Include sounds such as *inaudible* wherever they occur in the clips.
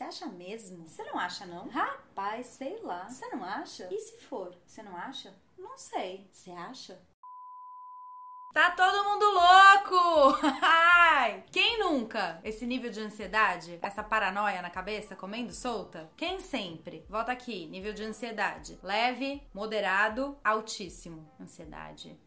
Você acha mesmo? Você não acha, não? Rapaz, sei lá. Você não acha? E se for? Você não acha? Não sei. Você acha? Tá todo mundo louco! Ai! *laughs* Quem nunca? Esse nível de ansiedade, essa paranoia na cabeça, comendo solta? Quem sempre? Volta aqui, nível de ansiedade. Leve, moderado, altíssimo. Ansiedade.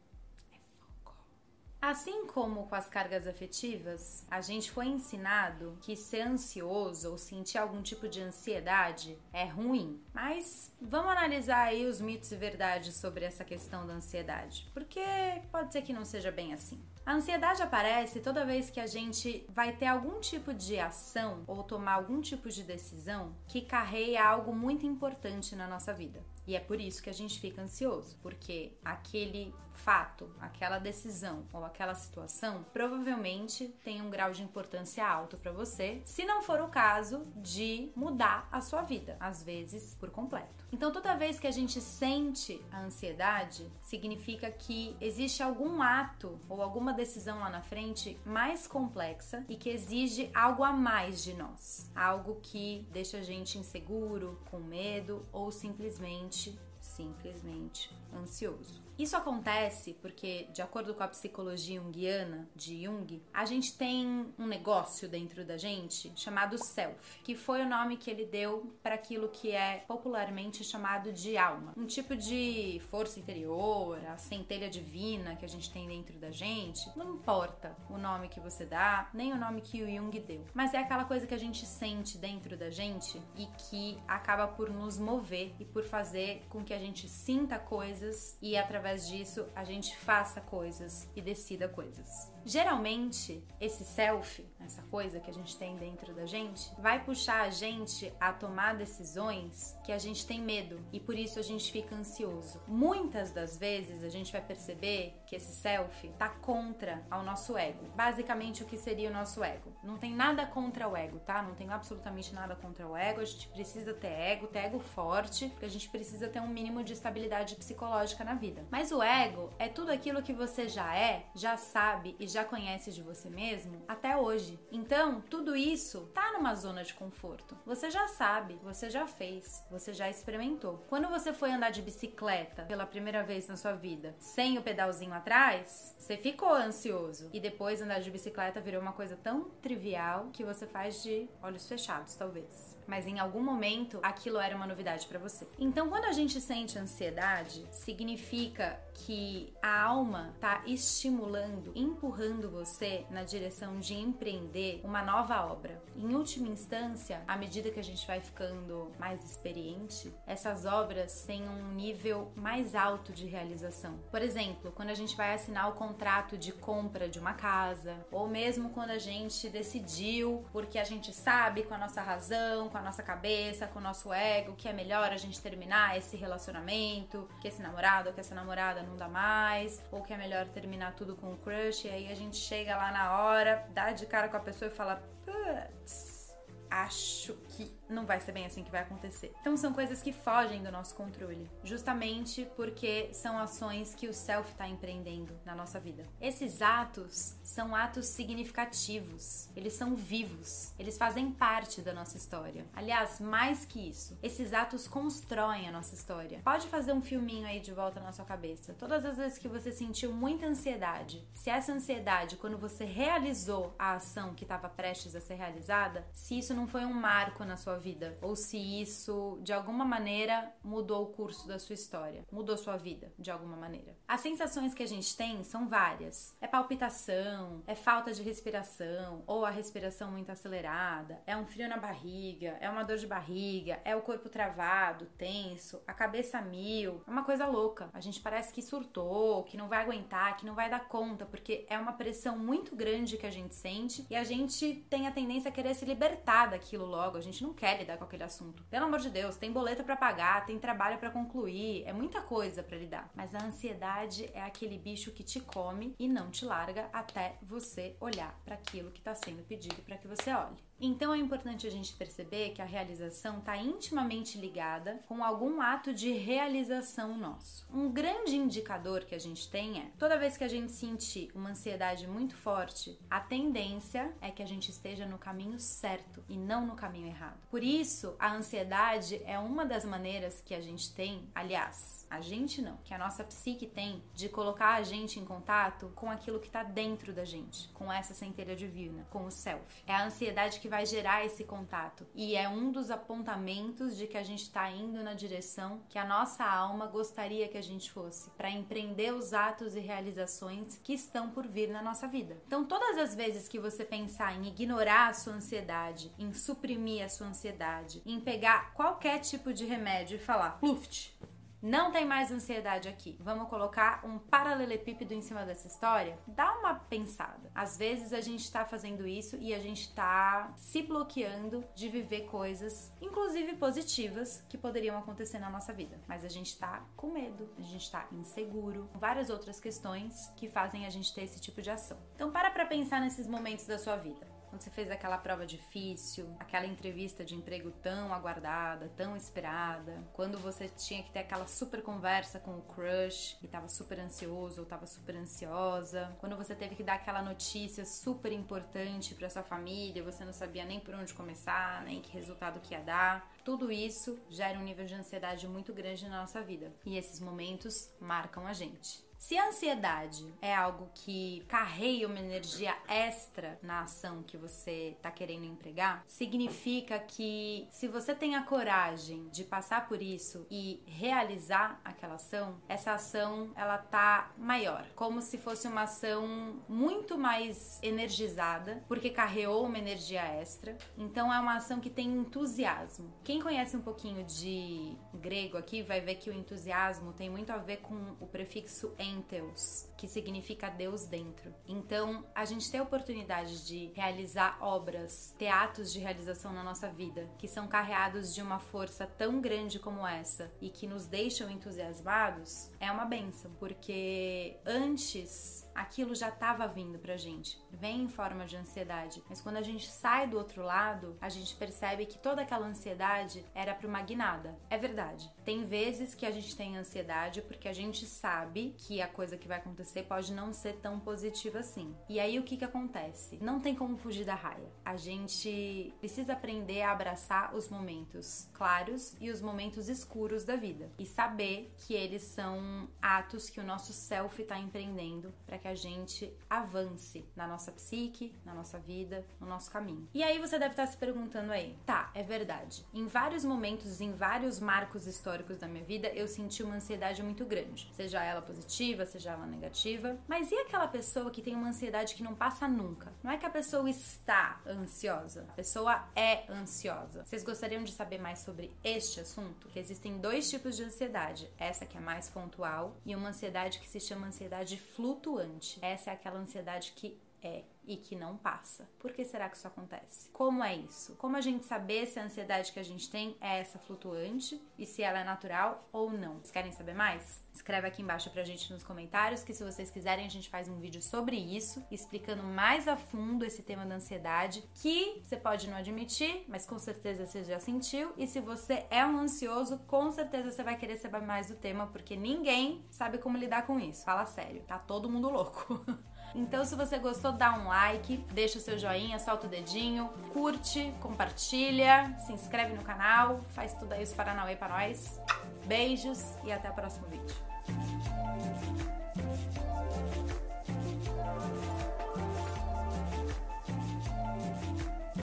Assim como com as cargas afetivas, a gente foi ensinado que ser ansioso ou sentir algum tipo de ansiedade é ruim. Mas vamos analisar aí os mitos e verdades sobre essa questão da ansiedade, porque pode ser que não seja bem assim. A ansiedade aparece toda vez que a gente vai ter algum tipo de ação ou tomar algum tipo de decisão que carreia algo muito importante na nossa vida. E é por isso que a gente fica ansioso, porque aquele fato, aquela decisão ou aquela situação provavelmente tem um grau de importância alto para você, se não for o caso de mudar a sua vida, às vezes por completo. Então, toda vez que a gente sente a ansiedade, significa que existe algum ato ou alguma decisão lá na frente mais complexa e que exige algo a mais de nós, algo que deixa a gente inseguro, com medo ou simplesmente simplesmente ansioso. Isso acontece porque, de acordo com a psicologia junguiana de Jung, a gente tem um negócio dentro da gente chamado self, que foi o nome que ele deu para aquilo que é popularmente chamado de alma. Um tipo de força interior, a centelha divina que a gente tem dentro da gente. Não importa o nome que você dá, nem o nome que o Jung deu, mas é aquela coisa que a gente sente dentro da gente e que acaba por nos mover e por fazer com que a gente sinta coisas e através disso a gente faça coisas e decida coisas. Geralmente, esse self, essa coisa que a gente tem dentro da gente, vai puxar a gente a tomar decisões que a gente tem medo e por isso a gente fica ansioso. Muitas das vezes a gente vai perceber que esse self tá contra ao nosso ego. Basicamente, o que seria o nosso ego? Não tem nada contra o ego, tá? Não tem absolutamente nada contra o ego. A gente precisa ter ego, ter ego forte, porque a gente precisa ter um mínimo de estabilidade psicológica na vida. Mas o ego é tudo aquilo que você já é, já sabe e já conhece de você mesmo até hoje. Então, tudo isso tá numa zona de conforto. Você já sabe, você já fez, você já experimentou. Quando você foi andar de bicicleta pela primeira vez na sua vida, sem o pedalzinho atrás, você ficou ansioso. E depois andar de bicicleta virou uma coisa tão trivial que você faz de olhos fechados, talvez mas em algum momento aquilo era uma novidade para você. Então, quando a gente sente ansiedade, significa que a alma tá estimulando, empurrando você na direção de empreender uma nova obra. Em última instância, à medida que a gente vai ficando mais experiente, essas obras têm um nível mais alto de realização. Por exemplo, quando a gente vai assinar o contrato de compra de uma casa, ou mesmo quando a gente decidiu, porque a gente sabe com a nossa razão, com a nossa cabeça, com o nosso ego, que é melhor a gente terminar esse relacionamento, que esse namorado ou que essa namorada não dá mais, ou que é melhor terminar tudo com o crush, e aí a gente chega lá na hora, dá de cara com a pessoa e fala, putz, acho que não vai ser bem assim que vai acontecer. Então são coisas que fogem do nosso controle, justamente porque são ações que o self está empreendendo na nossa vida. Esses atos são atos significativos, eles são vivos, eles fazem parte da nossa história. Aliás, mais que isso, esses atos constroem a nossa história. Pode fazer um filminho aí de volta na sua cabeça. Todas as vezes que você sentiu muita ansiedade, se essa ansiedade, quando você realizou a ação que estava prestes a ser realizada, se isso não foi um marco na sua vida ou se isso de alguma maneira mudou o curso da sua história, mudou sua vida de alguma maneira. As sensações que a gente tem são várias. É palpitação, é falta de respiração ou a respiração muito acelerada, é um frio na barriga, é uma dor de barriga, é o corpo travado, tenso, a cabeça mil. É uma coisa louca. A gente parece que surtou, que não vai aguentar, que não vai dar conta, porque é uma pressão muito grande que a gente sente e a gente tem a tendência a querer se libertar daquilo logo. A gente não quer lidar com aquele assunto. Pelo amor de Deus, tem boleto para pagar, tem trabalho para concluir, é muita coisa para lidar. Mas a ansiedade é aquele bicho que te come e não te larga até você olhar para aquilo que está sendo pedido para que você olhe. Então é importante a gente perceber que a realização está intimamente ligada com algum ato de realização nosso. Um grande indicador que a gente tem é toda vez que a gente sentir uma ansiedade muito forte, a tendência é que a gente esteja no caminho certo e não no caminho errado. Por isso, a ansiedade é uma das maneiras que a gente tem, aliás, a gente não, que a nossa psique tem de colocar a gente em contato com aquilo que está dentro da gente, com essa centelha divina, com o self. É a ansiedade que vai gerar esse contato e é um dos apontamentos de que a gente está indo na direção que a nossa alma gostaria que a gente fosse, para empreender os atos e realizações que estão por vir na nossa vida. Então, todas as vezes que você pensar em ignorar a sua ansiedade, em suprimir a sua ansiedade, em pegar qualquer tipo de remédio e falar, luft, não tem mais ansiedade aqui. Vamos colocar um paralelepípedo em cima dessa história? Dá uma pensada. Às vezes a gente tá fazendo isso e a gente tá se bloqueando de viver coisas, inclusive positivas, que poderiam acontecer na nossa vida. Mas a gente tá com medo, a gente tá inseguro, várias outras questões que fazem a gente ter esse tipo de ação. Então para pra pensar nesses momentos da sua vida quando você fez aquela prova difícil, aquela entrevista de emprego tão aguardada, tão esperada, quando você tinha que ter aquela super conversa com o crush e tava super ansioso ou tava super ansiosa, quando você teve que dar aquela notícia super importante para sua família, você não sabia nem por onde começar, nem que resultado que ia dar. Tudo isso gera um nível de ansiedade muito grande na nossa vida. E esses momentos marcam a gente. Se a ansiedade é algo que carreia uma energia extra na ação que você está querendo empregar, significa que se você tem a coragem de passar por isso e realizar aquela ação, essa ação ela tá maior, como se fosse uma ação muito mais energizada, porque carreou uma energia extra. Então é uma ação que tem entusiasmo. Quem conhece um pouquinho de grego aqui vai ver que o entusiasmo tem muito a ver com o prefixo en que significa Deus dentro. Então, a gente tem a oportunidade de realizar obras, teatros de realização na nossa vida, que são carreados de uma força tão grande como essa e que nos deixam entusiasmados, é uma benção, porque antes aquilo já estava vindo pra gente. Vem em forma de ansiedade. Mas quando a gente sai do outro lado, a gente percebe que toda aquela ansiedade era para uma guinada. É verdade. Tem vezes que a gente tem ansiedade porque a gente sabe que a coisa que vai acontecer pode não ser tão positiva assim. E aí o que que acontece? Não tem como fugir da raia. A gente precisa aprender a abraçar os momentos claros e os momentos escuros da vida e saber que eles são atos que o nosso self está empreendendo para que a gente avance na nossa psique, na nossa vida, no nosso caminho. E aí você deve estar se perguntando aí, tá, é verdade. Em vários momentos, em vários marcos históricos da minha vida, eu senti uma ansiedade muito grande, seja ela positiva, seja ela negativa. Mas e aquela pessoa que tem uma ansiedade que não passa nunca? Não é que a pessoa está ansiosa, a pessoa é ansiosa. Vocês gostariam de saber mais sobre este assunto? Que existem dois tipos de ansiedade, essa que é mais pontual e uma ansiedade que se chama ansiedade flutuante. Essa é aquela ansiedade que é e que não passa. Por que será que isso acontece? Como é isso? Como a gente saber se a ansiedade que a gente tem é essa flutuante e se ela é natural ou não? Vocês querem saber mais? Escreve aqui embaixo pra gente nos comentários que se vocês quiserem a gente faz um vídeo sobre isso, explicando mais a fundo esse tema da ansiedade, que você pode não admitir, mas com certeza você já sentiu, e se você é um ansioso, com certeza você vai querer saber mais do tema, porque ninguém sabe como lidar com isso. Fala sério, tá todo mundo louco. *laughs* Então, se você gostou, dá um like, deixa o seu joinha, solta o dedinho, curte, compartilha, se inscreve no canal, faz tudo aí os Paranauê pra nós. Beijos e até o próximo vídeo.